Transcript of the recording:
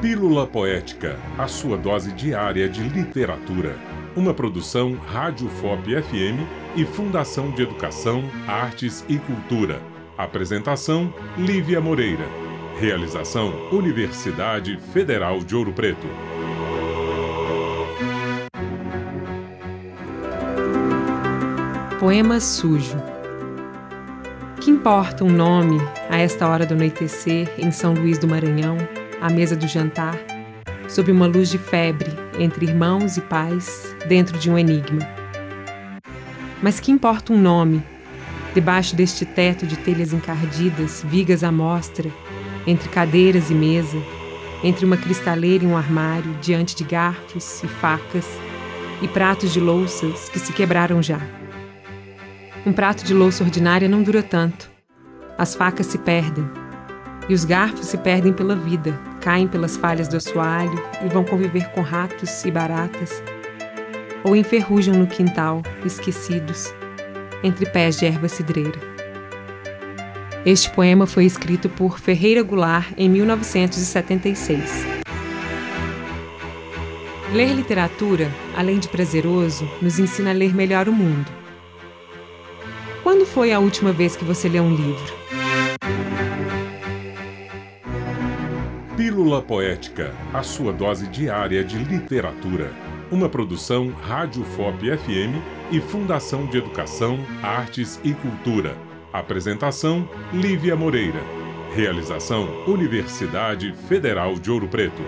Pílula Poética, a sua dose diária de literatura. Uma produção Rádio FOP FM e Fundação de Educação, Artes e Cultura. Apresentação: Lívia Moreira. Realização: Universidade Federal de Ouro Preto. Poema sujo. Que importa um nome a esta hora do anoitecer em São Luís do Maranhão, à mesa do jantar, sob uma luz de febre entre irmãos e pais, dentro de um enigma. Mas que importa um nome, debaixo deste teto de telhas encardidas, vigas à mostra, entre cadeiras e mesa, entre uma cristaleira e um armário, diante de garfos e facas e pratos de louças que se quebraram já. Um prato de louça ordinária não dura tanto. As facas se perdem, e os garfos se perdem pela vida, caem pelas falhas do assoalho e vão conviver com ratos e baratas, ou enferrujam no quintal, esquecidos, entre pés de erva cidreira. Este poema foi escrito por Ferreira Goulart em 1976. Ler literatura, além de prazeroso, nos ensina a ler melhor o mundo. Quando foi a última vez que você leu um livro? Pílula Poética, a sua dose diária de literatura. Uma produção Rádio FOP FM e Fundação de Educação, Artes e Cultura. Apresentação: Lívia Moreira. Realização: Universidade Federal de Ouro Preto.